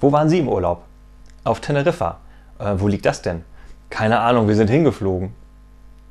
Wo waren Sie im Urlaub? Auf Teneriffa. Äh, wo liegt das denn? Keine Ahnung, wir sind hingeflogen.